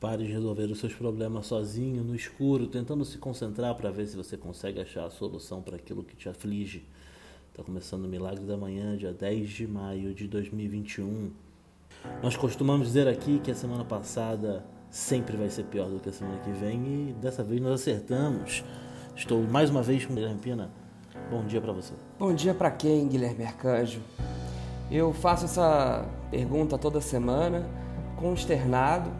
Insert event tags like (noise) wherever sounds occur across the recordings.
Pare de resolver os seus problemas sozinho, no escuro, tentando se concentrar para ver se você consegue achar a solução para aquilo que te aflige. Está começando o Milagre da Manhã, dia 10 de maio de 2021. Nós costumamos dizer aqui que a semana passada sempre vai ser pior do que a semana que vem e dessa vez nós acertamos. Estou mais uma vez com Guilherme Pina. Bom dia para você. Bom dia para quem, Guilherme Arcanjo? Eu faço essa pergunta toda semana, consternado,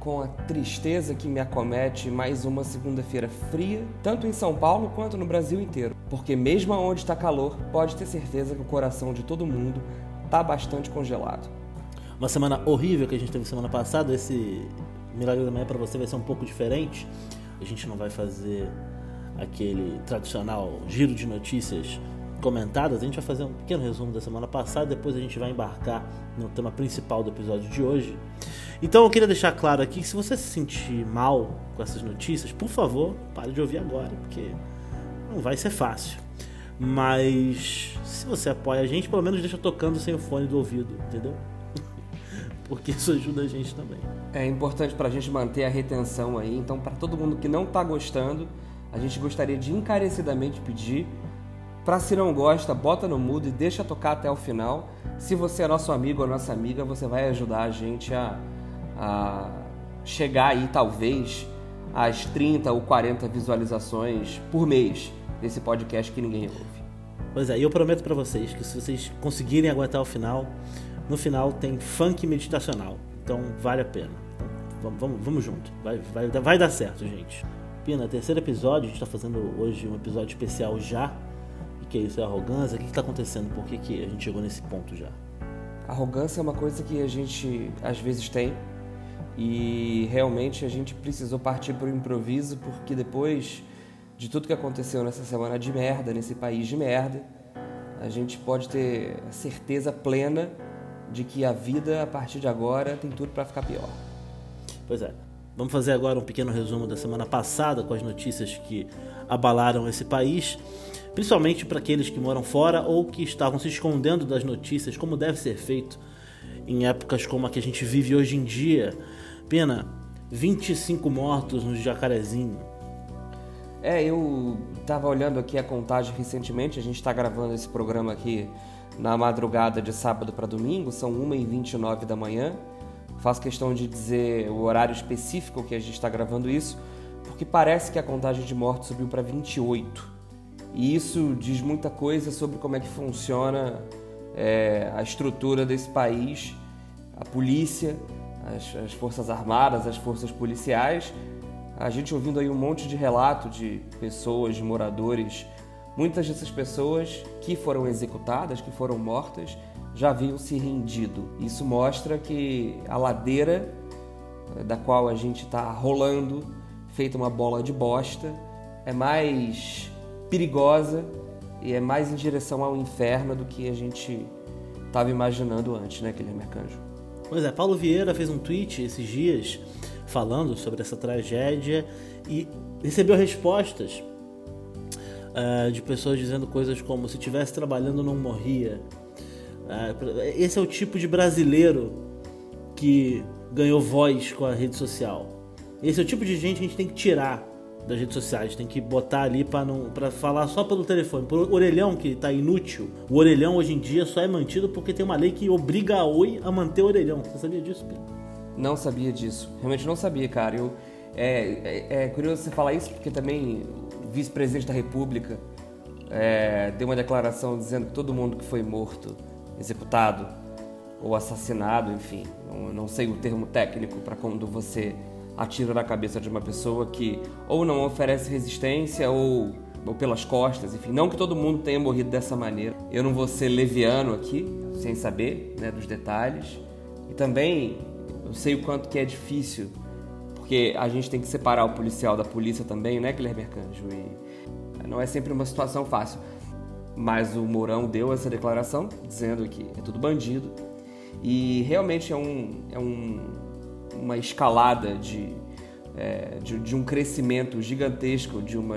com a tristeza que me acomete mais uma segunda-feira fria, tanto em São Paulo quanto no Brasil inteiro. Porque mesmo onde está calor, pode ter certeza que o coração de todo mundo está bastante congelado. Uma semana horrível que a gente teve semana passada, esse Milagre da Manhã para você vai ser um pouco diferente. A gente não vai fazer aquele tradicional giro de notícias comentadas, a gente vai fazer um pequeno resumo da semana passada, depois a gente vai embarcar no tema principal do episódio de hoje. Então eu queria deixar claro aqui que se você se sentir mal com essas notícias, por favor, pare de ouvir agora, porque não vai ser fácil. Mas se você apoia a gente, pelo menos deixa tocando sem o fone do ouvido, entendeu? (laughs) porque isso ajuda a gente também. É importante para a gente manter a retenção aí, então para todo mundo que não está gostando, a gente gostaria de encarecidamente pedir para se não gosta, bota no mudo e deixa tocar até o final. Se você é nosso amigo ou nossa amiga, você vai ajudar a gente a, a chegar aí, talvez, às 30 ou 40 visualizações por mês desse podcast que ninguém ouve. Pois é, e eu prometo para vocês que se vocês conseguirem aguentar o final, no final tem funk meditacional. Então vale a pena. Vamos, vamos junto. Vai, vai, vai dar certo, gente. Pina, terceiro episódio, a gente está fazendo hoje um episódio especial já que é isso? É arrogância? O que está acontecendo? Por que, que a gente chegou nesse ponto já? Arrogância é uma coisa que a gente às vezes tem e realmente a gente precisou partir para o improviso porque depois de tudo que aconteceu nessa semana de merda, nesse país de merda, a gente pode ter certeza plena de que a vida a partir de agora tem tudo para ficar pior. Pois é. Vamos fazer agora um pequeno resumo da semana passada com as notícias que abalaram esse país principalmente para aqueles que moram fora ou que estavam se escondendo das notícias, como deve ser feito em épocas como a que a gente vive hoje em dia. Pena, 25 mortos no Jacarezinho. É, eu estava olhando aqui a contagem recentemente, a gente está gravando esse programa aqui na madrugada de sábado para domingo, são 1h29 da manhã. Faço questão de dizer o horário específico que a gente está gravando isso, porque parece que a contagem de mortos subiu para 28. E isso diz muita coisa sobre como é que funciona é, a estrutura desse país, a polícia, as, as, forças armadas, as forças policiais. A gente ouvindo aí um monte de relato de pessoas, de moradores, muitas dessas pessoas que foram executadas, que foram mortas, já haviam se rendido. Isso mostra que a ladeira é, da qual a gente está rolando, feita uma bola de bosta, é mais perigosa e é mais em direção ao inferno do que a gente estava imaginando antes, né, Guilherme Arcanjo? Pois é, Paulo Vieira fez um tweet esses dias falando sobre essa tragédia e recebeu respostas uh, de pessoas dizendo coisas como se estivesse trabalhando não morria. Uh, esse é o tipo de brasileiro que ganhou voz com a rede social. Esse é o tipo de gente que a gente tem que tirar das redes sociais. Tem que botar ali para não para falar só pelo telefone. Por orelhão que tá inútil. O orelhão hoje em dia só é mantido porque tem uma lei que obriga a Oi a manter o orelhão. Você sabia disso, Pedro? Não sabia disso. Realmente não sabia, cara. Eu é, é, é curioso você falar isso porque também vice-presidente da República é, deu uma declaração dizendo que todo mundo que foi morto, executado ou assassinado, enfim, não, não sei o termo técnico para quando você atira na cabeça de uma pessoa que ou não oferece resistência ou, ou pelas costas, enfim, não que todo mundo tenha morrido dessa maneira. Eu não vou ser leviano aqui, sem saber né, dos detalhes. E também eu sei o quanto que é difícil, porque a gente tem que separar o policial da polícia também, né, Guilherme Arcanjo? E não é sempre uma situação fácil. Mas o Mourão deu essa declaração dizendo que é tudo bandido. E realmente é um, é um uma escalada de, é, de, de, um crescimento gigantesco de uma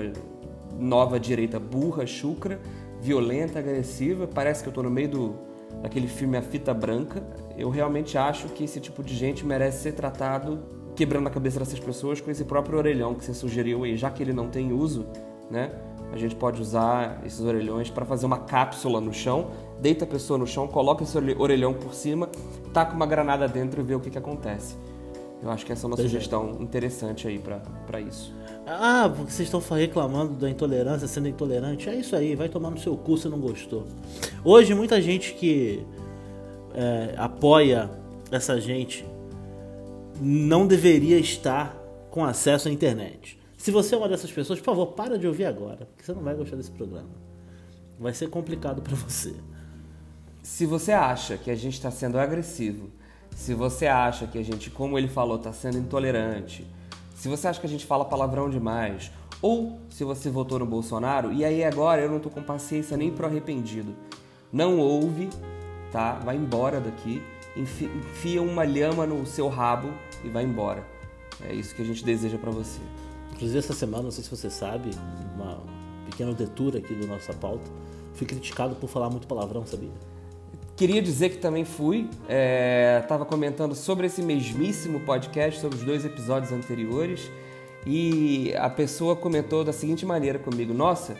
nova direita burra, chucra, violenta, agressiva. Parece que eu estou no meio do, daquele filme A Fita Branca. Eu realmente acho que esse tipo de gente merece ser tratado quebrando a cabeça dessas pessoas com esse próprio orelhão que você sugeriu aí, já que ele não tem uso, né? A gente pode usar esses orelhões para fazer uma cápsula no chão, deita a pessoa no chão, coloca esse orelhão por cima, taca uma granada dentro e vê o que, que acontece. Eu acho que essa é uma sugestão interessante aí para isso. Ah, porque vocês estão reclamando da intolerância, sendo intolerante. É isso aí, vai tomar no seu cu se não gostou. Hoje, muita gente que é, apoia essa gente não deveria estar com acesso à internet. Se você é uma dessas pessoas, por favor, para de ouvir agora, porque você não vai gostar desse programa. Vai ser complicado para você. Se você acha que a gente está sendo agressivo, se você acha que a gente, como ele falou, está sendo intolerante, se você acha que a gente fala palavrão demais, ou se você votou no Bolsonaro, e aí agora eu não tô com paciência nem pro arrependido. Não ouve, tá? Vai embora daqui, enfia uma lhama no seu rabo e vai embora. É isso que a gente deseja para você. Inclusive essa semana, não sei se você sabe, uma pequena detura aqui do nossa pauta, fui criticado por falar muito palavrão, sabia? Queria dizer que também fui, estava é, comentando sobre esse mesmíssimo podcast, sobre os dois episódios anteriores, e a pessoa comentou da seguinte maneira comigo: Nossa,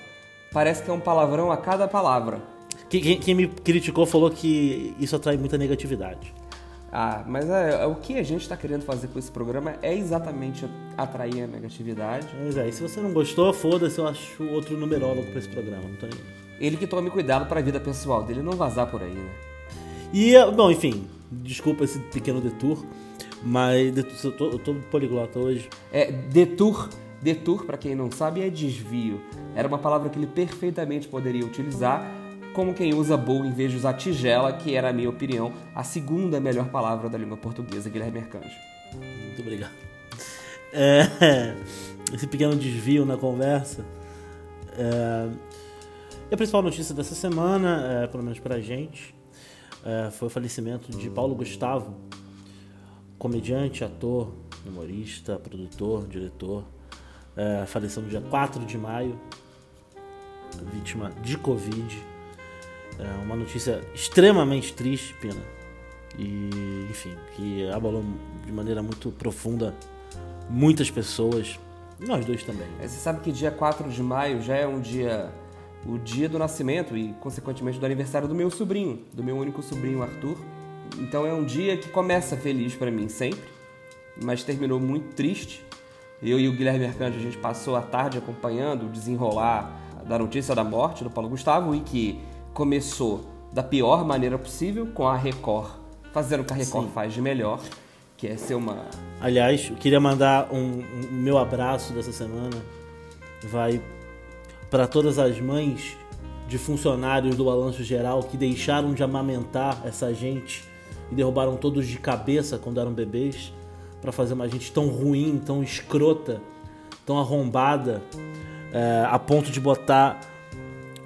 parece que é um palavrão a cada palavra. Quem, quem me criticou falou que isso atrai muita negatividade. Ah, mas é, é, o que a gente está querendo fazer com esse programa é exatamente atrair a negatividade. Mas é, e se você não gostou, foda-se, eu acho outro numerólogo para esse programa, não tô nem... Ele que tome cuidado para a vida pessoal dele não vazar por aí, né? E, bom, enfim, desculpa esse pequeno detour, mas eu tô, eu tô poliglota hoje. É, detour, detour, para quem não sabe, é desvio. Era uma palavra que ele perfeitamente poderia utilizar como quem usa bowl em vez de usar tigela, que era, a minha opinião, a segunda melhor palavra da língua portuguesa, Guilherme Arcanjo. Muito obrigado. É, (laughs) esse pequeno desvio na conversa. É, a principal notícia dessa semana, é, pelo menos pra gente, é, foi o falecimento de Paulo Gustavo, comediante, ator, humorista, produtor, diretor. É, faleceu no dia 4 de maio, vítima de Covid é uma notícia extremamente triste, Pina. E, enfim, que abalou de maneira muito profunda muitas pessoas. Nós dois também. É, você sabe que dia 4 de maio já é um dia. O dia do nascimento e, consequentemente, do aniversário do meu sobrinho, do meu único sobrinho, Arthur. Então é um dia que começa feliz para mim sempre, mas terminou muito triste. Eu e o Guilherme Arcanjo, a gente passou a tarde acompanhando o desenrolar da notícia da morte do Paulo Gustavo e que começou da pior maneira possível, com a Record fazendo o que a Record Sim. faz de melhor, que é ser uma. Aliás, eu queria mandar um, um meu abraço dessa semana. Vai para todas as mães de funcionários do Balanço Geral que deixaram de amamentar essa gente e derrubaram todos de cabeça quando eram bebês para fazer uma gente tão ruim, tão escrota, tão arrombada, é, a ponto de botar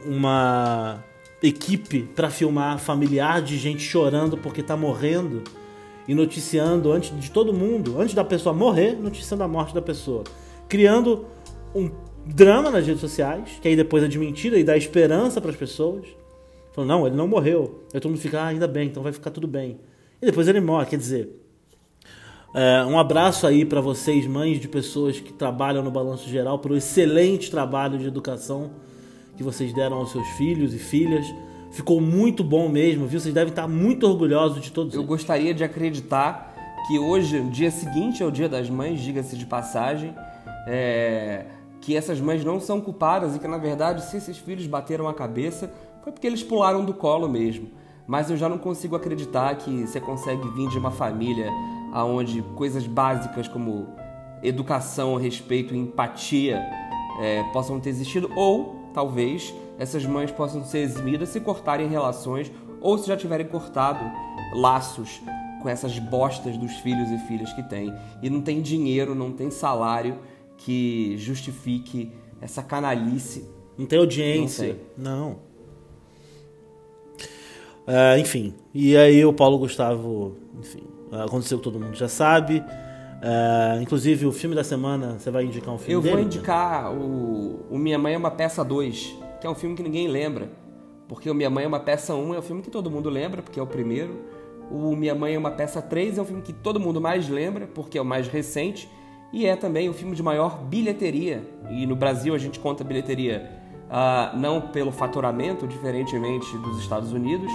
uma equipe para filmar familiar de gente chorando porque tá morrendo e noticiando antes de todo mundo, antes da pessoa morrer, noticiando a morte da pessoa, criando um drama nas redes sociais, que aí depois é de mentira e dá esperança para as pessoas. Falando, não, ele não morreu. Aí todo mundo fica, ah, ainda bem, então vai ficar tudo bem. E depois ele morre, quer dizer, é, um abraço aí para vocês, mães de pessoas que trabalham no Balanço Geral, pelo excelente trabalho de educação que vocês deram aos seus filhos e filhas. Ficou muito bom mesmo, viu? Vocês devem estar muito orgulhosos de todos Eu eles. gostaria de acreditar que hoje, o dia seguinte ao Dia das Mães, diga-se de passagem, é... que essas mães não são culpadas e que, na verdade, se esses filhos bateram a cabeça, foi porque eles pularam do colo mesmo. Mas eu já não consigo acreditar que você consegue vir de uma família onde coisas básicas como educação, respeito e empatia é, possam ter existido, ou talvez essas mães possam ser eximidas se cortarem relações ou se já tiverem cortado laços com essas bostas dos filhos e filhas que têm. E não tem dinheiro, não tem salário que justifique essa canalice. Não tem audiência. Não. não. Uh, enfim, e aí o Paulo Gustavo, enfim, aconteceu que todo mundo já sabe. Uh, inclusive, o filme da semana, você vai indicar um filme Eu dele? vou indicar o, o Minha Mãe é uma Peça 2, que é um filme que ninguém lembra. Porque o Minha Mãe é uma Peça 1 é o filme que todo mundo lembra, porque é o primeiro. O Minha Mãe é uma Peça 3 é um filme que todo mundo mais lembra, porque é o mais recente, e é também o filme de maior bilheteria. E no Brasil a gente conta bilheteria uh, não pelo faturamento, diferentemente dos Estados Unidos,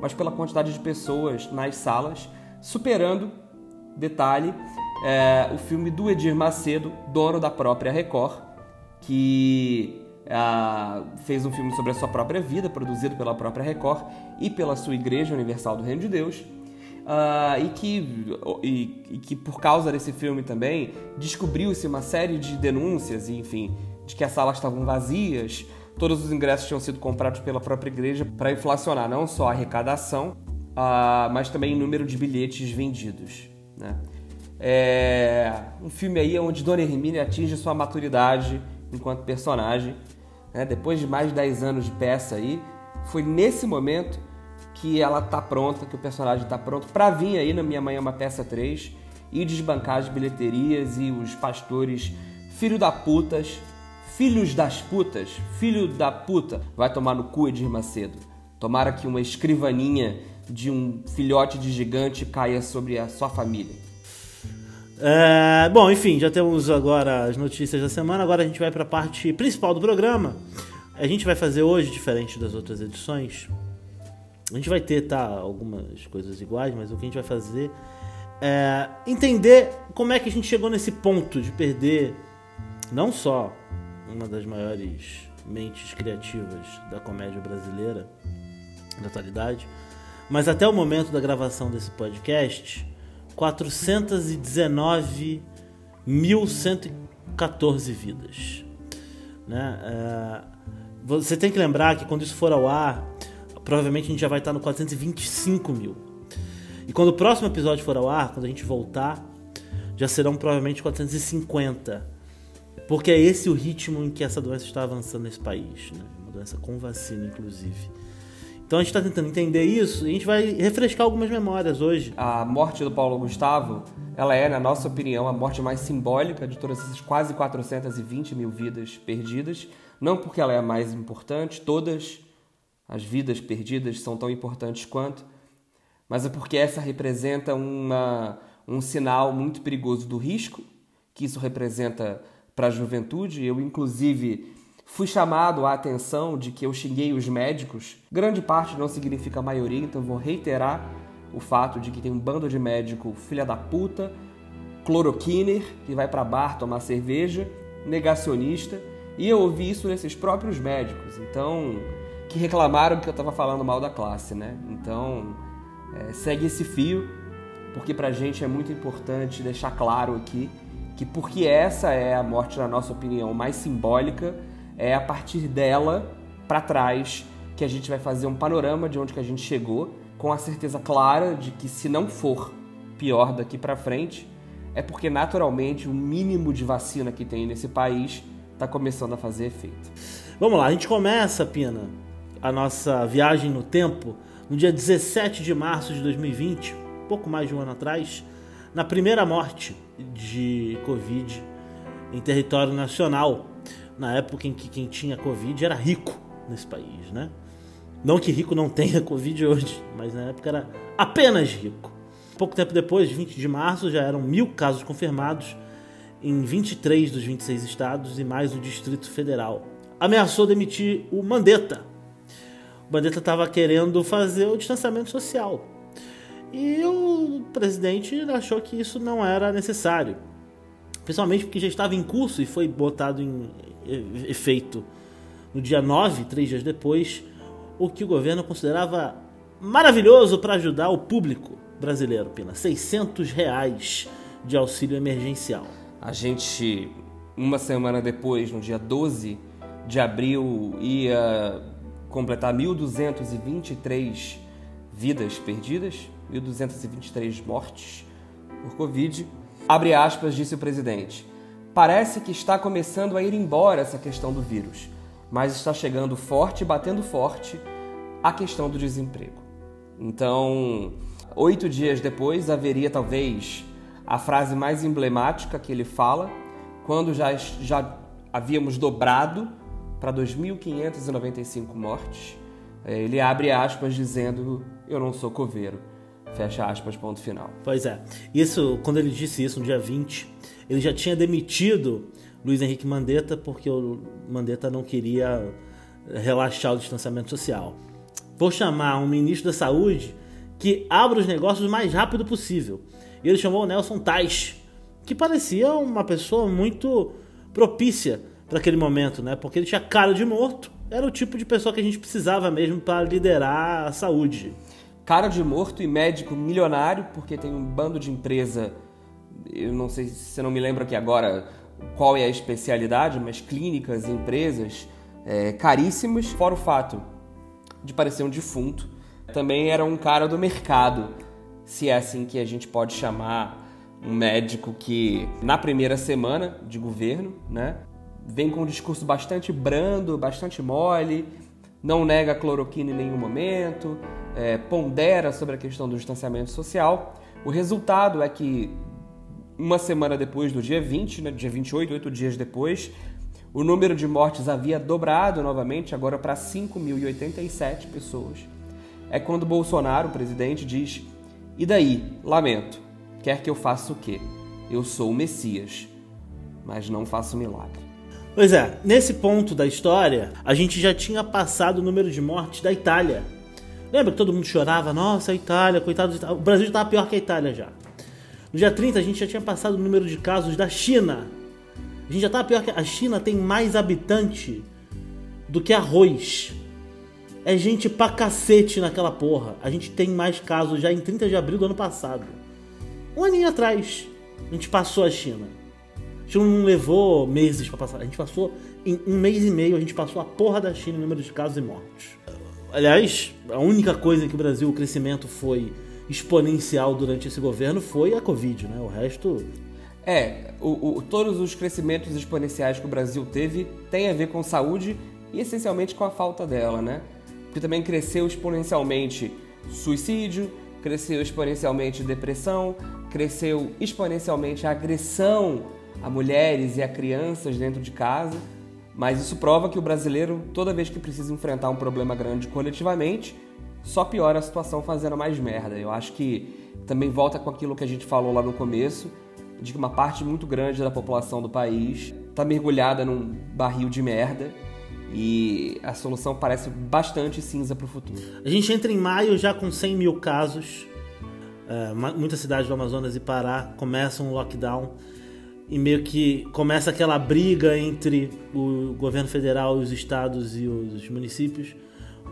mas pela quantidade de pessoas nas salas, superando, detalhe, é, o filme do Edir Macedo, dono da própria Record, que uh, fez um filme sobre a sua própria vida, produzido pela própria Record e pela sua Igreja Universal do Reino de Deus. Uh, e, que, e, e, que por causa desse filme também descobriu-se uma série de denúncias, enfim, de que as salas estavam vazias, todos os ingressos tinham sido comprados pela própria igreja para inflacionar não só a arrecadação, uh, mas também o número de bilhetes vendidos. Né? É um filme aí onde Dona Hermínia atinge sua maturidade enquanto personagem. Né? Depois de mais de 10 anos de peça aí, foi nesse momento que ela tá pronta, que o personagem tá pronto para vir aí na Minha Mãe é uma Peça 3 e desbancar as bilheterias e os pastores filho da putas, filhos das putas, filho da puta, vai tomar no cu Edir Macedo. Tomara que uma escrivaninha de um filhote de gigante caia sobre a sua família. É, bom, enfim, já temos agora as notícias da semana. Agora a gente vai para a parte principal do programa. A gente vai fazer hoje, diferente das outras edições, a gente vai ter tá, algumas coisas iguais, mas o que a gente vai fazer é entender como é que a gente chegou nesse ponto de perder não só uma das maiores mentes criativas da comédia brasileira da atualidade, mas até o momento da gravação desse podcast, 419.114 vidas. Né? É, você tem que lembrar que quando isso for ao ar, provavelmente a gente já vai estar no 425 mil. E quando o próximo episódio for ao ar, quando a gente voltar, já serão provavelmente 450. Porque é esse o ritmo em que essa doença está avançando nesse país. Né? Uma doença com vacina, inclusive. Então a gente está tentando entender isso e a gente vai refrescar algumas memórias hoje. A morte do Paulo Gustavo, ela é, na nossa opinião, a morte mais simbólica de todas essas quase 420 mil vidas perdidas. Não porque ela é a mais importante, todas as vidas perdidas são tão importantes quanto, mas é porque essa representa uma, um sinal muito perigoso do risco que isso representa para a juventude. Eu, inclusive, fui chamado a atenção de que eu xinguei os médicos. Grande parte não significa maioria, então vou reiterar o fato de que tem um bando de médico filha da puta, cloroquiner, que vai para bar tomar cerveja, negacionista, e eu ouvi isso nesses próprios médicos. Então, que reclamaram que eu estava falando mal da classe, né? Então, é, segue esse fio, porque para gente é muito importante deixar claro aqui que porque essa é a morte, na nossa opinião, mais simbólica, é a partir dela para trás que a gente vai fazer um panorama de onde que a gente chegou, com a certeza clara de que se não for pior daqui para frente, é porque naturalmente o mínimo de vacina que tem nesse país está começando a fazer efeito. Vamos lá, a gente começa, Pina, a nossa viagem no tempo no dia 17 de março de 2020, pouco mais de um ano atrás, na primeira morte de Covid em território nacional, na época em que quem tinha Covid era rico nesse país, né? Não que rico não tenha (laughs) Covid hoje, mas na época era apenas rico. Pouco tempo depois, de 20 de março, já eram mil casos confirmados em 23 dos 26 estados e mais o Distrito Federal. Ameaçou demitir o Mandetta, o Bandetta estava querendo fazer o distanciamento social. E o presidente achou que isso não era necessário. Principalmente porque já estava em curso e foi botado em efeito no dia 9, três dias depois, o que o governo considerava maravilhoso para ajudar o público brasileiro, Pina. 600 reais de auxílio emergencial. A gente, uma semana depois, no dia 12 de abril, ia completar 1.223 vidas perdidas, 1.223 mortes por Covid. Abre aspas, disse o presidente. Parece que está começando a ir embora essa questão do vírus, mas está chegando forte, batendo forte, a questão do desemprego. Então, oito dias depois, haveria talvez a frase mais emblemática que ele fala, quando já, já havíamos dobrado para 2.595 mortes. É, ele abre aspas dizendo: Eu não sou coveiro. Fecha aspas, ponto final. Pois é. Isso, quando ele disse isso no dia 20, ele já tinha demitido Luiz Henrique Mandetta porque o Mandetta não queria relaxar o distanciamento social. Vou chamar um ministro da Saúde que abra os negócios o mais rápido possível. E ele chamou o Nelson Tais, que parecia uma pessoa muito propícia para aquele momento, né? Porque ele tinha cara de morto. Era o tipo de pessoa que a gente precisava mesmo para liderar a saúde. Cara de morto e médico milionário, porque tem um bando de empresa. Eu não sei se você não me lembra aqui agora qual é a especialidade, mas clínicas empresas é, caríssimas. Fora o fato de parecer um defunto, também era um cara do mercado, se é assim que a gente pode chamar um médico que na primeira semana de governo, né, vem com um discurso bastante brando, bastante mole, não nega a cloroquina em nenhum momento, é, pondera sobre a questão do distanciamento social. O resultado é que uma semana depois do dia 20, né, dia 28, oito dias depois, o número de mortes havia dobrado novamente, agora para 5.087 pessoas. É quando Bolsonaro, o presidente, diz: E daí? Lamento. Quer que eu faça o quê? Eu sou o Messias, mas não faço milagre. Pois é, nesse ponto da história, a gente já tinha passado o número de mortes da Itália. Lembra que todo mundo chorava? Nossa, a Itália, coitado de O Brasil já estava pior que a Itália já. No dia 30, a gente já tinha passado o número de casos da China. A gente já estava pior que a China tem mais habitante do que arroz. É gente pra cacete naquela porra. A gente tem mais casos já em 30 de abril do ano passado. Um aninho atrás, a gente passou a China. Gente não levou meses para passar. A gente passou em um mês e meio, a gente passou a porra da China em número de casos e mortes. Aliás, a única coisa que o Brasil, o crescimento foi exponencial durante esse governo foi a Covid, né? O resto. É, o, o, todos os crescimentos exponenciais que o Brasil teve têm a ver com saúde e essencialmente com a falta dela, né? Porque também cresceu exponencialmente suicídio, cresceu exponencialmente depressão, cresceu exponencialmente a agressão a mulheres e a crianças dentro de casa. Mas isso prova que o brasileiro, toda vez que precisa enfrentar um problema grande coletivamente, só piora a situação fazendo mais merda. Eu acho que também volta com aquilo que a gente falou lá no começo, de que uma parte muito grande da população do país está mergulhada num barril de merda e a solução parece bastante cinza para o futuro. A gente entra em maio já com 100 mil casos. É, muitas cidades do Amazonas e Pará começam um lockdown e meio que começa aquela briga entre o governo federal, os estados e os municípios,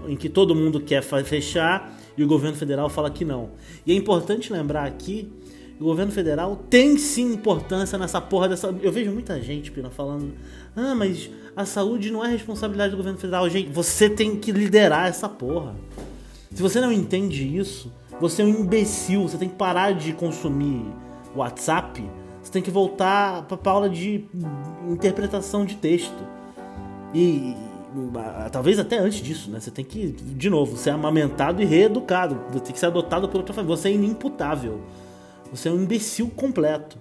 em que todo mundo quer fechar e o governo federal fala que não. E é importante lembrar aqui o governo federal tem sim importância nessa porra dessa. Eu vejo muita gente, Pina, falando: ah, mas a saúde não é responsabilidade do governo federal. Gente, você tem que liderar essa porra. Se você não entende isso, você é um imbecil. Você tem que parar de consumir WhatsApp. Tem que voltar para aula de interpretação de texto. E talvez até antes disso, né? Você tem que, de novo, ser amamentado e reeducado. Você tem que ser adotado por outra família. Você é inimputável. Você é um imbecil completo.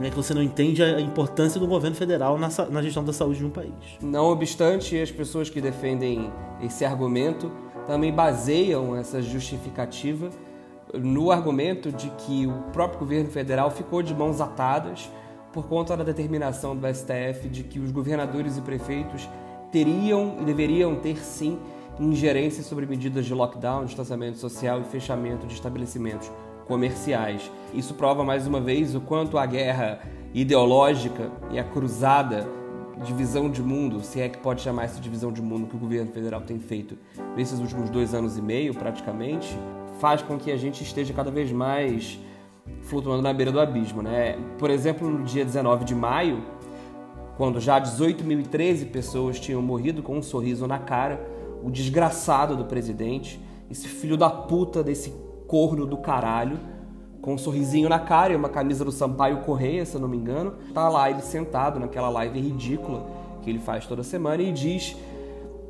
Né, que você não entende a importância do governo federal na gestão da saúde de um país. Não obstante, as pessoas que defendem esse argumento também baseiam essa justificativa no argumento de que o próprio governo federal ficou de mãos atadas por conta da determinação do STF de que os governadores e prefeitos teriam e deveriam ter sim ingerência sobre medidas de lockdown, distanciamento social e fechamento de estabelecimentos comerciais. Isso prova mais uma vez o quanto a guerra ideológica e a cruzada divisão de mundo, se é que pode chamar essa divisão de mundo que o governo federal tem feito nesses últimos dois anos e meio, praticamente, faz com que a gente esteja cada vez mais flutuando na beira do abismo. Né? Por exemplo, no dia 19 de maio, quando já 18.013 pessoas tinham morrido com um sorriso na cara, o desgraçado do presidente, esse filho da puta desse corno do caralho, com um sorrisinho na cara e uma camisa do Sampaio Correia, se eu não me engano. Tá lá ele sentado naquela live ridícula que ele faz toda semana e diz: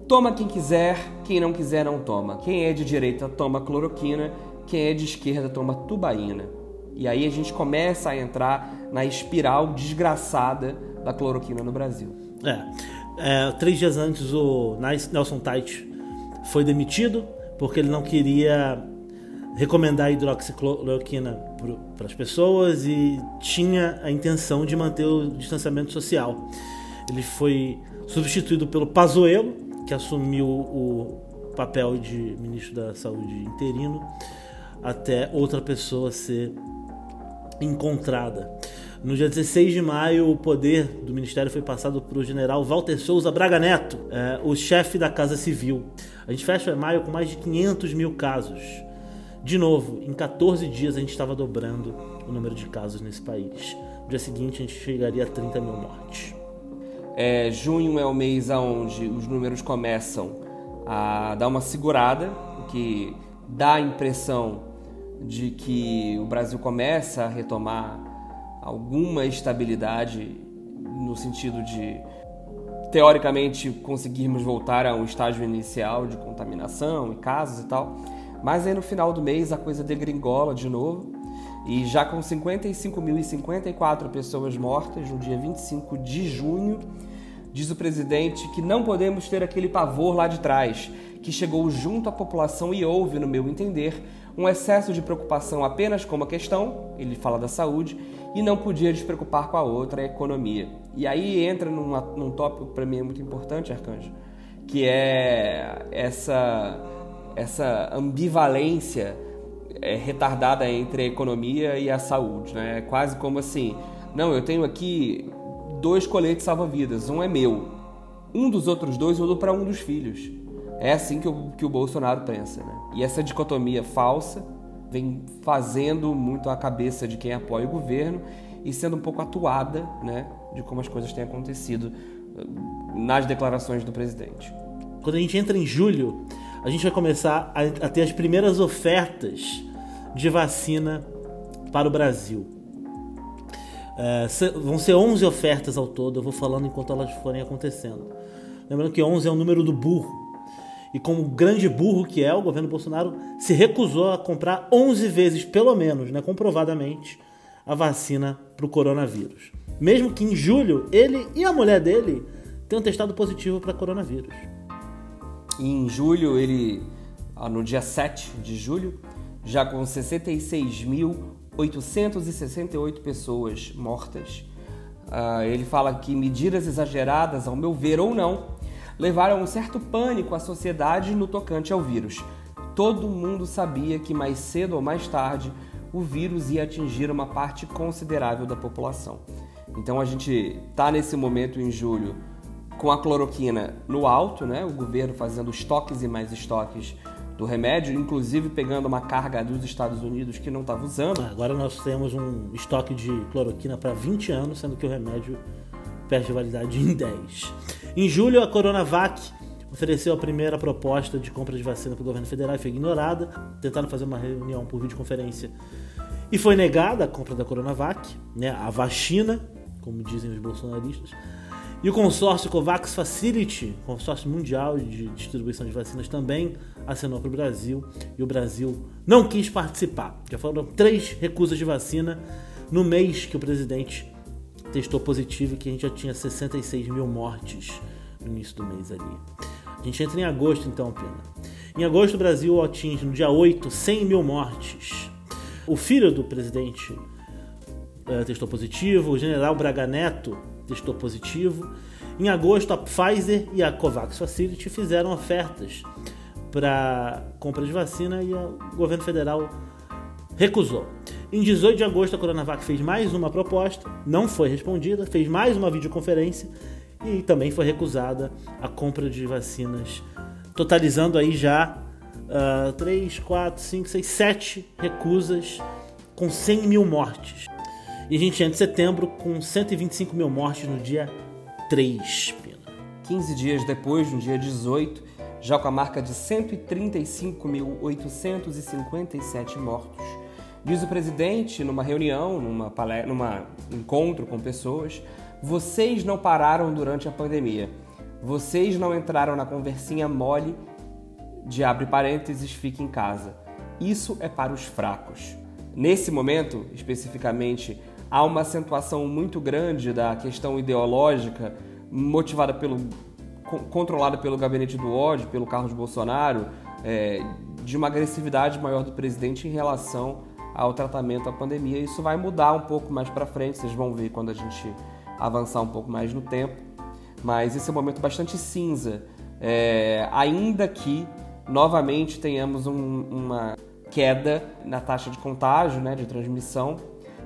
Toma quem quiser, quem não quiser não toma. Quem é de direita toma cloroquina, quem é de esquerda toma tubaína. E aí a gente começa a entrar na espiral desgraçada da cloroquina no Brasil. É. é três dias antes o Nelson Tait foi demitido porque ele não queria recomendar a hidroxicloroquina para as pessoas e tinha a intenção de manter o distanciamento social. Ele foi substituído pelo Pazuello, que assumiu o papel de ministro da Saúde interino, até outra pessoa ser encontrada. No dia 16 de maio, o poder do ministério foi passado para o general Walter Souza Braga Neto, é, o chefe da Casa Civil. A gente fecha maio com mais de 500 mil casos. De novo, em 14 dias a gente estava dobrando o número de casos nesse país. No dia seguinte a gente chegaria a 30 mil mortes. É, junho é o mês onde os números começam a dar uma segurada, o que dá a impressão de que o Brasil começa a retomar alguma estabilidade no sentido de teoricamente conseguirmos voltar a um estágio inicial de contaminação e casos e tal. Mas aí no final do mês a coisa degringola de novo. E já com 55.054 pessoas mortas no dia 25 de junho, diz o presidente que não podemos ter aquele pavor lá de trás, que chegou junto à população e houve, no meu entender, um excesso de preocupação apenas com uma questão, ele fala da saúde, e não podia despreocupar com a outra, a economia. E aí entra numa, num tópico que para mim é muito importante, Arcanjo, que é essa, essa ambivalência é, retardada entre a economia e a saúde. Né? É quase como assim: não, eu tenho aqui dois coletes salva-vidas, um é meu, um dos outros dois eu dou para um dos filhos. É assim que o, que o Bolsonaro pensa. Né? E essa dicotomia falsa vem fazendo muito a cabeça de quem apoia o governo e sendo um pouco atuada né, de como as coisas têm acontecido eh, nas declarações do presidente. Quando a gente entra em julho, a gente vai começar a, a ter as primeiras ofertas de vacina para o Brasil. É, vão ser 11 ofertas ao todo, eu vou falando enquanto elas forem acontecendo. Lembrando que 11 é o número do burro, e como grande burro que é, o governo Bolsonaro se recusou a comprar 11 vezes, pelo menos, né, comprovadamente, a vacina para o coronavírus. Mesmo que em julho ele e a mulher dele tenham testado positivo para coronavírus. Em julho, ele, ah, no dia 7 de julho, já com 66.868 pessoas mortas, ah, ele fala que medidas exageradas, ao meu ver ou não, levaram um certo pânico à sociedade no tocante ao vírus. Todo mundo sabia que mais cedo ou mais tarde o vírus ia atingir uma parte considerável da população. Então a gente está nesse momento em julho com a cloroquina no alto, né? O governo fazendo estoques e mais estoques do remédio, inclusive pegando uma carga dos Estados Unidos que não estava usando. Agora nós temos um estoque de cloroquina para 20 anos, sendo que o remédio perde validade em 10. Em julho, a Coronavac ofereceu a primeira proposta de compra de vacina para o governo federal e foi ignorada. Tentaram fazer uma reunião por videoconferência e foi negada a compra da Coronavac, né, a vacina, como dizem os bolsonaristas. E o consórcio COVAX Facility, consórcio mundial de distribuição de vacinas, também assinou para o Brasil e o Brasil não quis participar. Já foram três recusas de vacina no mês que o presidente testou positivo e que a gente já tinha 66 mil mortes no início do mês ali. A gente entra em agosto então, Pena. Em agosto o Brasil atinge no dia 8 100 mil mortes. O filho do presidente uh, testou positivo, o general Braga Neto testou positivo. Em agosto, a Pfizer e a COVAX Facility fizeram ofertas para compra de vacina e o governo federal recusou. Em 18 de agosto, a Coronavac fez mais uma proposta, não foi respondida, fez mais uma videoconferência e também foi recusada a compra de vacinas, totalizando aí já uh, 3, 4, 5, 6, 7 recusas com 100 mil mortes. E a gente entra em setembro com 125 mil mortes no dia 3, Pina. 15 dias depois, no dia 18, já com a marca de 135.857 mortos Diz o presidente numa reunião, numa, palestra, numa encontro com pessoas, vocês não pararam durante a pandemia. Vocês não entraram na conversinha mole de abre parênteses, fique em casa. Isso é para os fracos. Nesse momento, especificamente, há uma acentuação muito grande da questão ideológica motivada pelo controlada pelo gabinete do ódio, pelo Carlos Bolsonaro, é, de uma agressividade maior do presidente em relação ao tratamento da pandemia. Isso vai mudar um pouco mais para frente, vocês vão ver quando a gente avançar um pouco mais no tempo. Mas esse é um momento bastante cinza, é, ainda que novamente tenhamos um, uma queda na taxa de contágio, né, de transmissão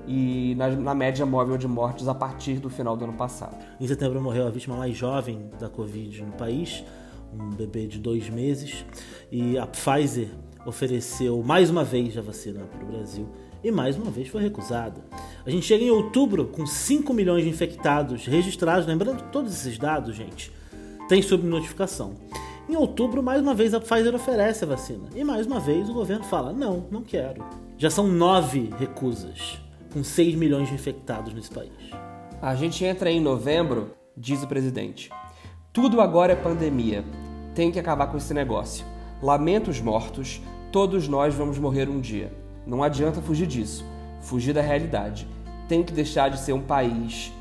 e na, na, média móvel de mortes a partir do final do ano passado. Em setembro morreu a vítima mais jovem da Covid no país, um bebê de dois meses, e a Pfizer ofereceu mais uma vez a vacina para o Brasil e mais uma vez foi recusada. A gente chega em outubro com 5 milhões de infectados registrados, lembrando todos esses dados, gente, tem subnotificação. Em outubro, mais uma vez a Pfizer oferece a vacina e mais uma vez o governo fala: não, não quero. Já são nove recusas, com 6 milhões de infectados nesse país. A gente entra em novembro, diz o presidente. Tudo agora é pandemia. Tem que acabar com esse negócio. Lamento os mortos, todos nós vamos morrer um dia. Não adianta fugir disso, fugir da realidade. Tem que deixar de ser um país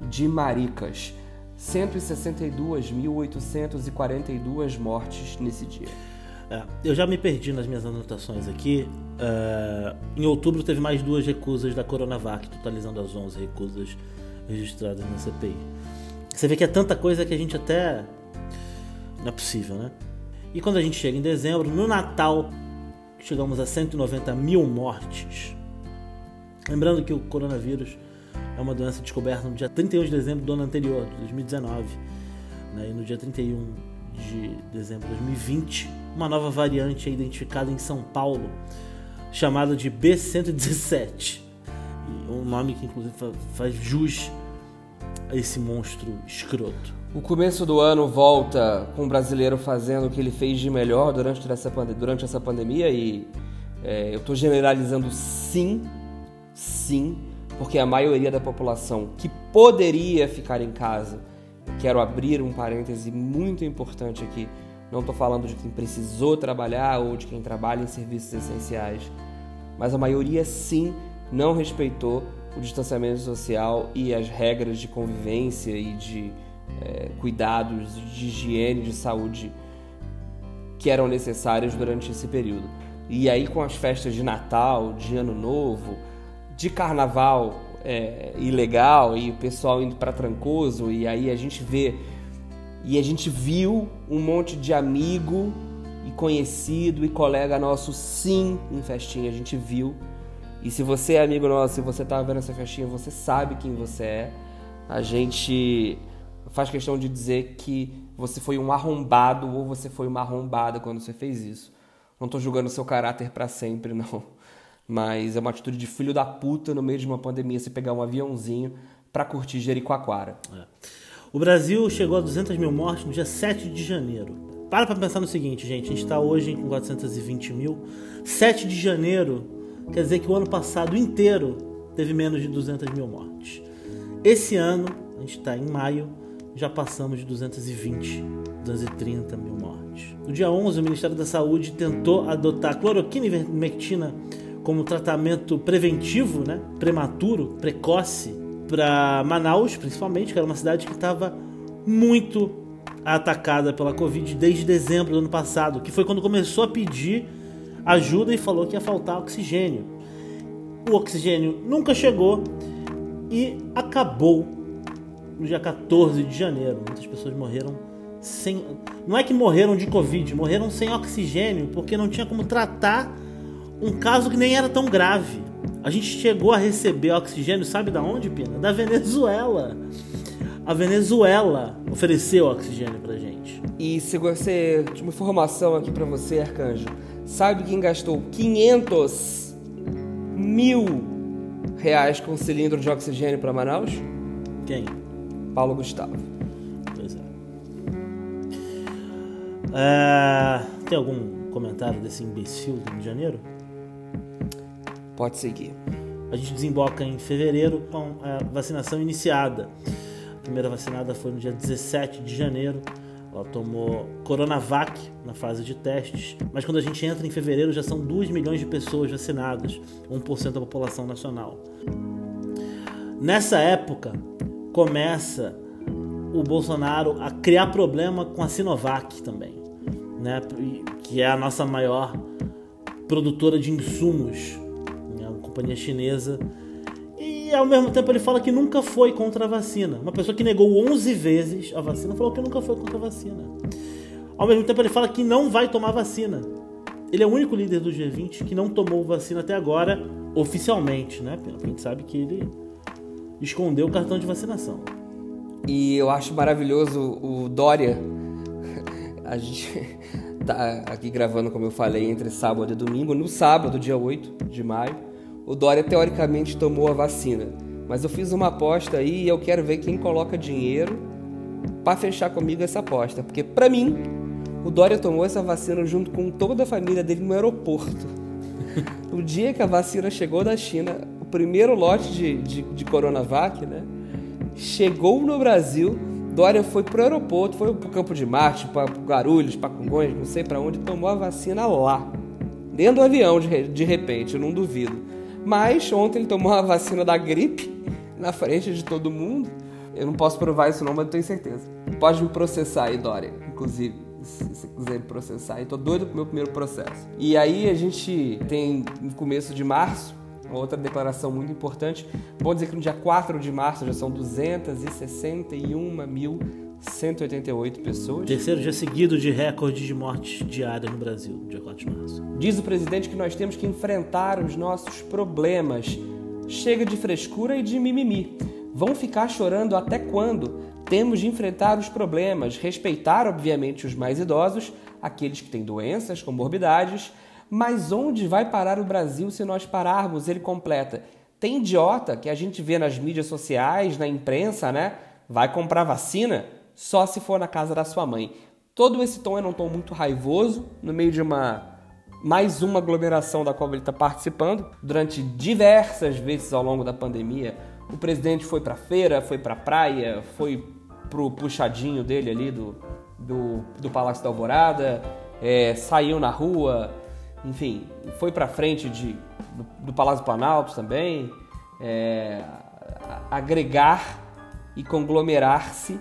de maricas. 162.842 mortes nesse dia. É, eu já me perdi nas minhas anotações aqui. É, em outubro teve mais duas recusas da Coronavac, totalizando as 11 recusas registradas na CPI. Você vê que é tanta coisa que a gente até. Não é possível, né? E quando a gente chega em dezembro, no Natal, chegamos a 190 mil mortes. Lembrando que o coronavírus é uma doença descoberta no dia 31 de dezembro do ano anterior, de 2019. Né? E no dia 31 de dezembro de 2020, uma nova variante identificada em São Paulo, chamada de B117. Um nome que inclusive faz jus a esse monstro escroto. O começo do ano volta com o brasileiro fazendo o que ele fez de melhor durante essa, durante essa pandemia e é, eu estou generalizando sim, sim, porque a maioria da população que poderia ficar em casa, quero abrir um parêntese muito importante aqui, não estou falando de quem precisou trabalhar ou de quem trabalha em serviços essenciais, mas a maioria sim não respeitou o distanciamento social e as regras de convivência e de é, cuidados de higiene, de saúde que eram necessários durante esse período. E aí, com as festas de Natal, de Ano Novo, de Carnaval é, ilegal e o pessoal indo para Trancoso, e aí a gente vê e a gente viu um monte de amigo e conhecido e colega nosso sim em festinha, a gente viu. E se você é amigo nosso, se você tá vendo essa festinha, você sabe quem você é. A gente faz questão de dizer que você foi um arrombado ou você foi uma arrombada quando você fez isso. Não estou julgando seu caráter para sempre, (laughs) não. Mas é uma atitude de filho da puta no meio de uma pandemia você pegar um aviãozinho para curtir Jericoacoara. É. O Brasil chegou a 200 mil mortes no dia 7 de janeiro. Para para pensar no seguinte, gente. A gente está hoje com 420 mil. 7 de janeiro quer dizer que o ano passado inteiro teve menos de 200 mil mortes. Esse ano, a gente está em maio, já passamos de 220, 230 mil mortes. No dia 11, o Ministério da Saúde tentou adotar cloroquina e ivermectina como tratamento preventivo, né, prematuro, precoce, para Manaus, principalmente, que era uma cidade que estava muito atacada pela Covid desde dezembro do ano passado, que foi quando começou a pedir ajuda e falou que ia faltar oxigênio. O oxigênio nunca chegou e acabou no dia 14 de janeiro. Muitas pessoas morreram sem. Não é que morreram de Covid, morreram sem oxigênio, porque não tinha como tratar um caso que nem era tão grave. A gente chegou a receber oxigênio, sabe da onde, Pina? Da Venezuela. A Venezuela ofereceu oxigênio pra gente. E se você. Uma informação aqui para você, Arcanjo. Sabe quem gastou 500 mil reais com cilindro de oxigênio para Manaus? Quem? Paulo Gustavo. Pois é. é. Tem algum comentário desse imbecil do Rio de Janeiro? Pode seguir. A gente desemboca em fevereiro com a vacinação iniciada. A primeira vacinada foi no dia 17 de janeiro. Ela tomou Coronavac na fase de testes, mas quando a gente entra em fevereiro já são 2 milhões de pessoas vacinadas, 1% da população nacional. Nessa época, começa o Bolsonaro a criar problema com a Sinovac também, né? Que é a nossa maior produtora de insumos, companhia chinesa. E ao mesmo tempo ele fala que nunca foi contra a vacina. Uma pessoa que negou 11 vezes a vacina falou que nunca foi contra a vacina. Ao mesmo tempo ele fala que não vai tomar vacina. Ele é o único líder do G20 que não tomou vacina até agora, oficialmente, né? Porque a gente sabe que ele escondeu o cartão de vacinação. E eu acho maravilhoso o Dória. A gente tá aqui gravando, como eu falei, entre sábado e domingo. No sábado, dia 8 de maio, o Dória teoricamente tomou a vacina. Mas eu fiz uma aposta aí e eu quero ver quem coloca dinheiro para fechar comigo essa aposta. Porque, para mim, o Dória tomou essa vacina junto com toda a família dele no aeroporto. (laughs) No dia que a vacina chegou da China, o primeiro lote de, de, de Coronavac, né? Chegou no Brasil, Dória foi pro aeroporto, foi pro Campo de Marte, para Guarulhos, para Congonhas, não sei para onde, tomou a vacina lá. Dentro do avião, de, de repente, eu não duvido. Mas ontem ele tomou a vacina da gripe na frente de todo mundo. Eu não posso provar isso não, mas eu tenho certeza. Pode me processar aí, Dória, inclusive se quiser processar. E tô doido pro meu primeiro processo. E aí a gente tem no começo de março outra declaração muito importante. Bom dizer que no dia 4 de março já são 261.188 pessoas. Terceiro dia seguido de recorde de mortes diárias no Brasil, dia 4 de março. Diz o presidente que nós temos que enfrentar os nossos problemas. Chega de frescura e de mimimi. Vão ficar chorando até quando? Temos de enfrentar os problemas, respeitar, obviamente, os mais idosos, aqueles que têm doenças, comorbidades, mas onde vai parar o Brasil se nós pararmos? Ele completa. Tem idiota que a gente vê nas mídias sociais, na imprensa, né? Vai comprar vacina só se for na casa da sua mãe. Todo esse tom é um tom muito raivoso, no meio de uma mais uma aglomeração da qual ele está participando. Durante diversas vezes ao longo da pandemia, o presidente foi para feira, foi para praia, foi pro puxadinho dele ali do, do, do Palácio da Alvorada, é, saiu na rua, enfim, foi para frente de, do, do, Palácio do Planalto também, é, agregar e conglomerar-se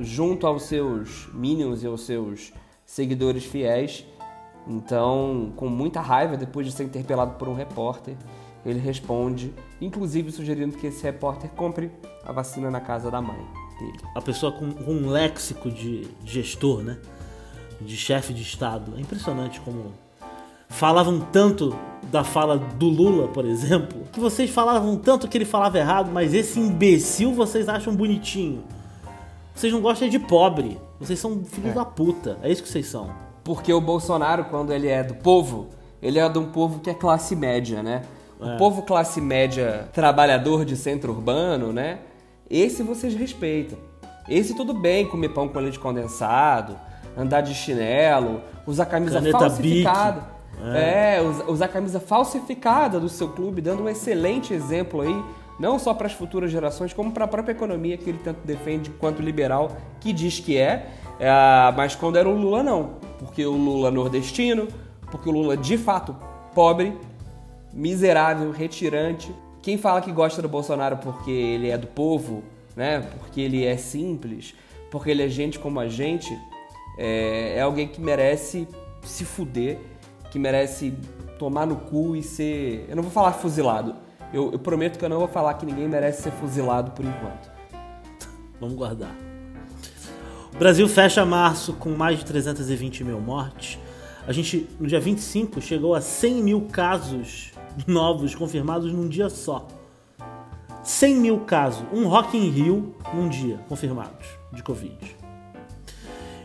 junto aos seus minions e aos seus seguidores fiéis. Então, com muita raiva, depois de ser interpelado por um repórter, ele responde, inclusive sugerindo que esse repórter compre a vacina na casa da mãe dele. A pessoa com, com um léxico de gestor, né? De chefe de Estado. É impressionante como falavam tanto da fala do Lula, por exemplo, que vocês falavam tanto que ele falava errado, mas esse imbecil vocês acham bonitinho. Vocês não gostam de pobre. Vocês são filhos é. da puta. É isso que vocês são. Porque o Bolsonaro, quando ele é do povo, ele é de um povo que é classe média, né? O é. povo classe média trabalhador de centro urbano, né? Esse vocês respeitam. Esse tudo bem comer pão com leite condensado, andar de chinelo, usar camisa Caneta falsificada. É, é usar camisa falsificada do seu clube, dando um excelente exemplo aí, não só para as futuras gerações, como para a própria economia que ele tanto defende quanto liberal, que diz que é, é, mas quando era o Lula não, porque o Lula nordestino, porque o Lula de fato pobre, miserável, retirante, quem fala que gosta do Bolsonaro porque ele é do povo, né? Porque ele é simples, porque ele é gente como a gente, é, é alguém que merece se fuder, que merece tomar no cu e ser. Eu não vou falar fuzilado. Eu, eu prometo que eu não vou falar que ninguém merece ser fuzilado por enquanto. Vamos guardar. O Brasil fecha março com mais de 320 mil mortes. A gente, no dia 25, chegou a 100 mil casos novos confirmados num dia só. 100 mil casos, um Rock in Rio num dia confirmados de Covid.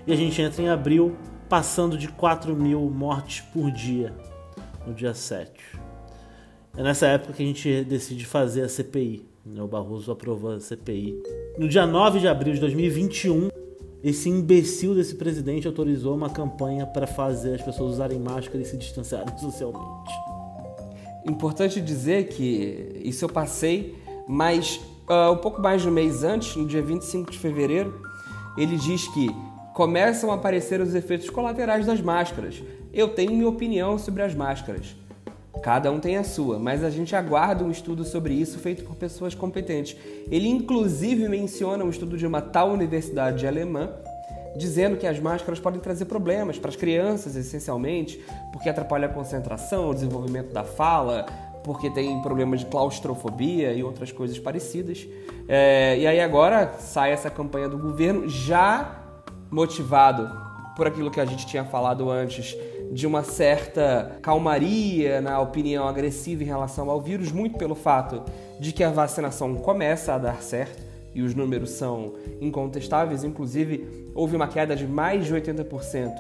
E a gente entra em abril passando de 4 mil mortes por dia no dia 7. É nessa época que a gente decide fazer a CPI. Né? O Barroso aprovou a CPI. No dia 9 de abril de 2021, esse imbecil desse presidente autorizou uma campanha para fazer as pessoas usarem máscara e se distanciarem (laughs) socialmente. Importante dizer que isso eu passei, mas uh, um pouco mais de um mês antes, no dia 25 de fevereiro, ele diz que começam a aparecer os efeitos colaterais das máscaras. Eu tenho minha opinião sobre as máscaras. Cada um tem a sua, mas a gente aguarda um estudo sobre isso feito por pessoas competentes. Ele inclusive menciona um estudo de uma tal universidade alemã dizendo que as máscaras podem trazer problemas para as crianças, essencialmente, porque atrapalha a concentração, o desenvolvimento da fala, porque tem problemas de claustrofobia e outras coisas parecidas. É, e aí agora sai essa campanha do governo já motivado por aquilo que a gente tinha falado antes, de uma certa calmaria na opinião agressiva em relação ao vírus, muito pelo fato de que a vacinação começa a dar certo e os números são incontestáveis, inclusive houve uma queda de mais de 80%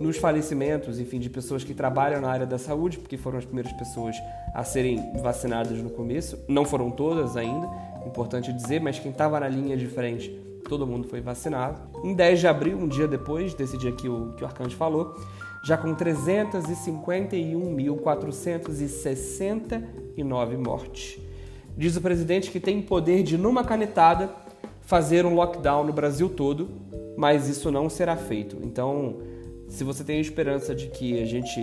nos falecimentos, enfim, de pessoas que trabalham na área da saúde, porque foram as primeiras pessoas a serem vacinadas no começo. Não foram todas ainda, importante dizer, mas quem estava na linha de frente, todo mundo foi vacinado. Em 10 de abril, um dia depois desse dia que o, que o Arcanjo falou, já com 351.469 mortes. Diz o presidente que tem poder de, numa canetada, fazer um lockdown no Brasil todo, mas isso não será feito. Então, se você tem esperança de que a gente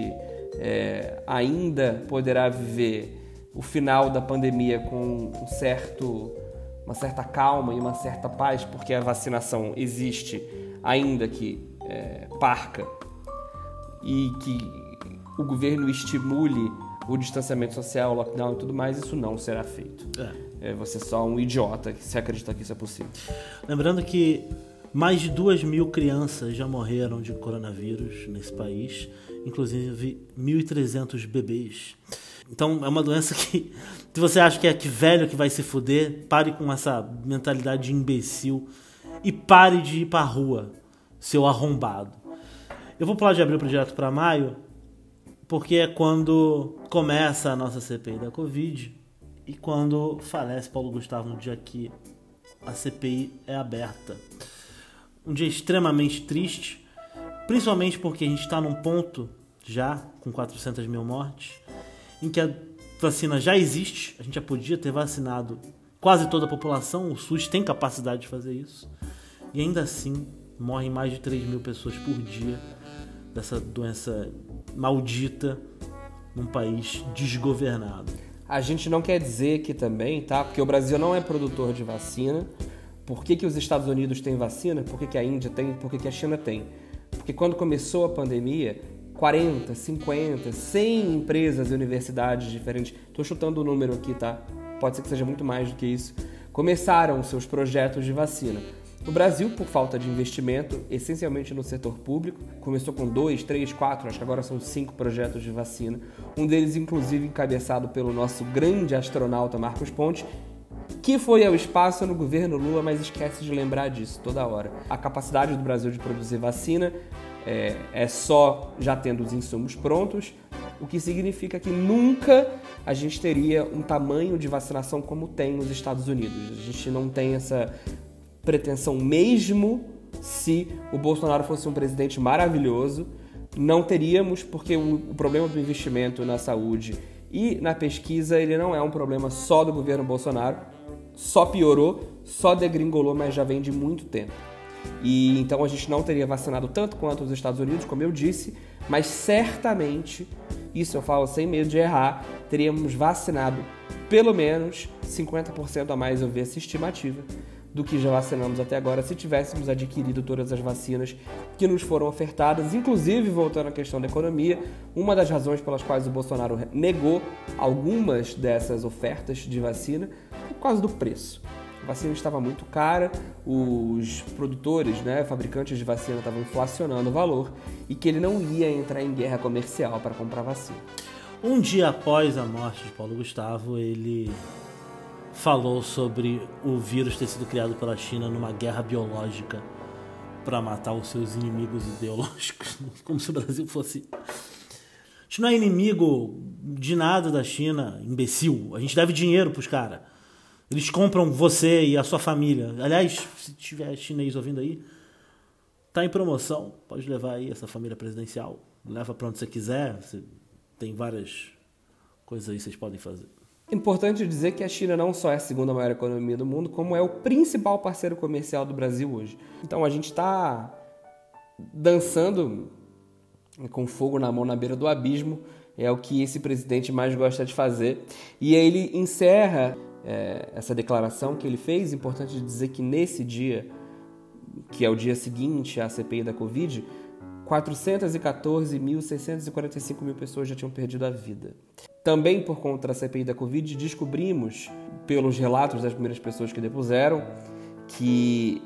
é, ainda poderá viver o final da pandemia com um certo, uma certa calma e uma certa paz, porque a vacinação existe, ainda que é, parca, e que o governo estimule o distanciamento social, o lockdown e tudo mais, isso não será feito. É. é você é só um idiota que se acredita que isso é possível. Lembrando que mais de duas mil crianças já morreram de coronavírus nesse país, inclusive 1.300 bebês. Então é uma doença que, se você acha que é que velho que vai se fuder, pare com essa mentalidade de imbecil e pare de ir pra rua, seu arrombado. Eu vou pular de abril para direto para maio, porque é quando começa a nossa CPI da Covid e quando falece Paulo Gustavo no dia que a CPI é aberta. Um dia extremamente triste, principalmente porque a gente está num ponto já com 400 mil mortes, em que a vacina já existe, a gente já podia ter vacinado quase toda a população, o SUS tem capacidade de fazer isso, e ainda assim morrem mais de 3 mil pessoas por dia dessa doença maldita num país desgovernado. A gente não quer dizer que também, tá? Porque o Brasil não é produtor de vacina. Por que, que os Estados Unidos têm vacina? Por que, que a Índia tem? Por que, que a China tem? Porque quando começou a pandemia, 40, 50, 100 empresas e universidades diferentes, estou chutando o número aqui, tá? Pode ser que seja muito mais do que isso, começaram seus projetos de vacina. O Brasil, por falta de investimento, essencialmente no setor público, começou com dois, três, quatro, acho que agora são cinco projetos de vacina. Um deles, inclusive, encabeçado pelo nosso grande astronauta Marcos Ponte, que foi ao espaço no governo Lula, mas esquece de lembrar disso toda hora. A capacidade do Brasil de produzir vacina é, é só já tendo os insumos prontos, o que significa que nunca a gente teria um tamanho de vacinação como tem nos Estados Unidos. A gente não tem essa pretensão mesmo se o Bolsonaro fosse um presidente maravilhoso. Não teríamos, porque o, problema do investimento na saúde e na pesquisa ele não é um problema só do governo Bolsonaro, só piorou, só degringolou, mas já vem de muito tempo. E então a gente não teria vacinado tanto quanto os Estados Unidos, como eu disse, mas certamente, isso eu falo sem medo de errar, teríamos vacinado pelo menos 50% a mais, eu vi essa estimativa, do que já vacinamos até agora se tivéssemos adquirido todas as vacinas que nos foram ofertadas. Inclusive, voltando à questão da economia, uma das razões pelas quais o Bolsonaro negou algumas dessas ofertas de vacina é por causa do preço. A vacina estava muito cara, os produtores, né, fabricantes de vacina estavam inflacionando o valor e que ele não ia entrar em guerra comercial para comprar vacina. Um dia após a morte de Paulo Gustavo, ele falou sobre o vírus ter sido criado pela China numa guerra biológica para matar os seus inimigos ideológicos, (laughs) como se o Brasil fosse. A gente não é inimigo de nada da China, imbecil. A gente deve dinheiro pros caras. Eles compram você e a sua família. Aliás, se tiver chinês ouvindo aí, tá em promoção. Pode levar aí essa família presidencial. Leva para onde você quiser. Você tem várias coisas aí que vocês podem fazer. Importante dizer que a China não só é a segunda maior economia do mundo, como é o principal parceiro comercial do Brasil hoje. Então a gente está dançando com fogo na mão na beira do abismo, é o que esse presidente mais gosta de fazer. E aí ele encerra é, essa declaração que ele fez. Importante dizer que nesse dia que é o dia seguinte à CPI da Covid, 414.645 mil pessoas já tinham perdido a vida. Também por conta da CPI da Covid, descobrimos, pelos relatos das primeiras pessoas que depuseram, que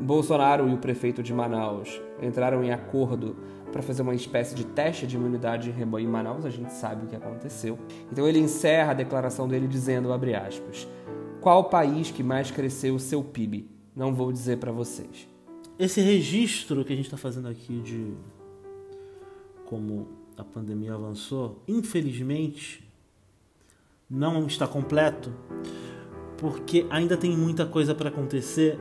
Bolsonaro e o prefeito de Manaus entraram em acordo para fazer uma espécie de teste de imunidade em rebanho em Manaus, a gente sabe o que aconteceu. Então ele encerra a declaração dele dizendo, abre aspas, qual país que mais cresceu o seu PIB? Não vou dizer para vocês. Esse registro que a gente está fazendo aqui de como a pandemia avançou, infelizmente não está completo, porque ainda tem muita coisa para acontecer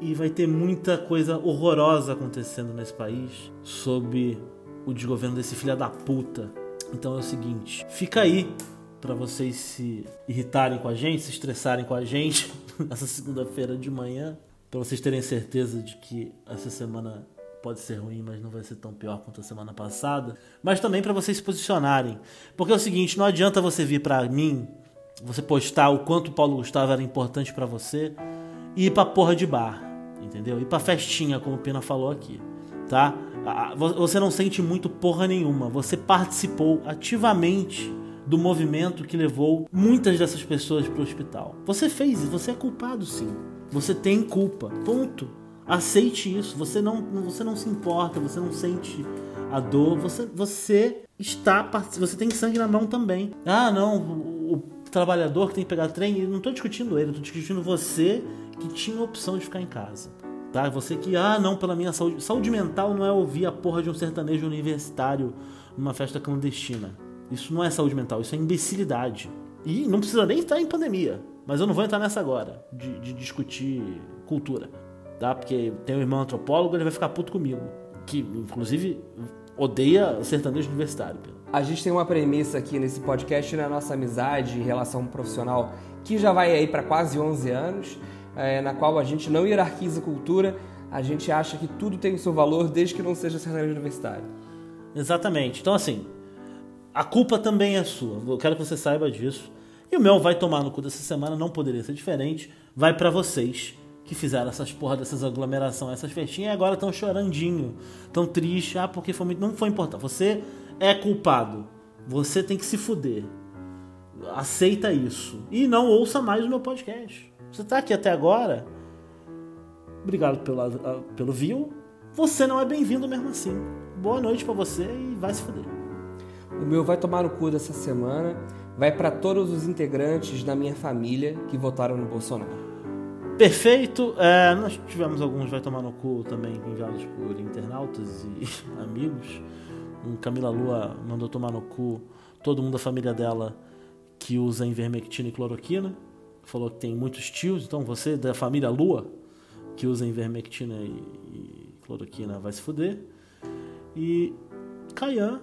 e vai ter muita coisa horrorosa acontecendo nesse país sob o desgoverno desse filho da puta. Então é o seguinte, fica aí para vocês se irritarem com a gente, se estressarem com a gente (laughs) nessa segunda-feira de manhã, para vocês terem certeza de que essa semana pode ser ruim, mas não vai ser tão pior quanto a semana passada. Mas também para vocês se posicionarem, porque é o seguinte, não adianta você vir para mim, você postar o quanto o Paulo Gustavo era importante para você e ir pra porra de bar, entendeu? Ir pra festinha, como o Pina falou aqui, tá? Você não sente muito porra nenhuma, você participou ativamente do movimento que levou muitas dessas pessoas para o hospital. Você fez você é culpado sim. Você tem culpa. Ponto. Aceite isso. Você não, você não se importa, você não sente a dor, você, você está você tem sangue na mão também. Ah, não, o, o trabalhador que tem que pegar trem, eu não estou discutindo ele, estou discutindo você que tinha a opção de ficar em casa. Tá? Você que, ah, não, pela minha saúde. Saúde mental não é ouvir a porra de um sertanejo universitário numa festa clandestina. Isso não é saúde mental, isso é imbecilidade. E não precisa nem estar em pandemia. Mas eu não vou entrar nessa agora, de, de discutir cultura. Tá? Porque tem um irmão antropólogo, ele vai ficar puto comigo. Que, inclusive, odeia sertanejo universitário. A gente tem uma premissa aqui nesse podcast na nossa amizade e relação profissional que já vai aí para quase 11 anos, é, na qual a gente não hierarquiza cultura, a gente acha que tudo tem o seu valor desde que não seja sertanejo universitário. Exatamente. Então, assim, a culpa também é sua. Eu quero que você saiba disso. E o meu vai tomar no cu dessa semana, não poderia ser diferente. Vai para vocês que fizeram essas porra dessas aglomerações, essas festinhas e agora estão chorandinho, tão triste, ah, porque foi muito, não foi importante. Você é culpado. Você tem que se fuder. Aceita isso e não ouça mais o meu podcast. Você tá aqui até agora? Obrigado pelo, ah, pelo view. Você não é bem-vindo mesmo assim. Boa noite para você e vai se fuder. O meu vai tomar no cu dessa semana vai para todos os integrantes da minha família que votaram no Bolsonaro. Perfeito. É, nós tivemos alguns vai tomar no cu também enviados por internautas e (laughs) amigos. Um Camila Lua mandou tomar no cu todo mundo da família dela que usa invermectina e cloroquina. Falou que tem muitos tios, então você da família Lua que usa invermectina e, e cloroquina vai se fuder. E Caian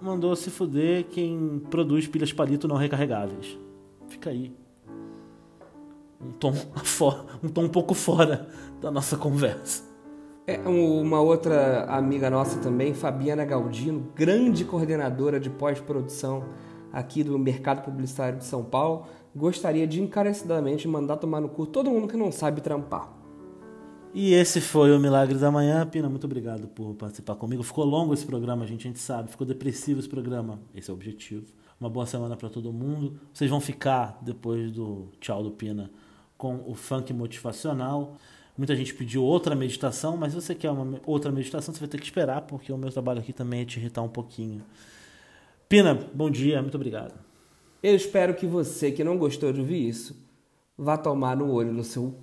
mandou se fuder quem produz pilhas palito não recarregáveis. Fica aí. Um tom, (laughs) um tom um pouco fora da nossa conversa. É uma outra amiga nossa também, Fabiana Galdino, grande coordenadora de pós-produção aqui do Mercado Publicitário de São Paulo, gostaria de encarecidamente mandar tomar no cu todo mundo que não sabe trampar. E esse foi o Milagre da Manhã. Pina, muito obrigado por participar comigo. Ficou longo esse programa, gente, a gente sabe. Ficou depressivo esse programa. Esse é o objetivo. Uma boa semana para todo mundo. Vocês vão ficar, depois do tchau do Pina, com o funk motivacional. Muita gente pediu outra meditação, mas se você quer uma outra meditação, você vai ter que esperar, porque o meu trabalho aqui também é te irritar um pouquinho. Pina, bom dia, muito obrigado. Eu espero que você que não gostou de ouvir isso, vá tomar no olho no seu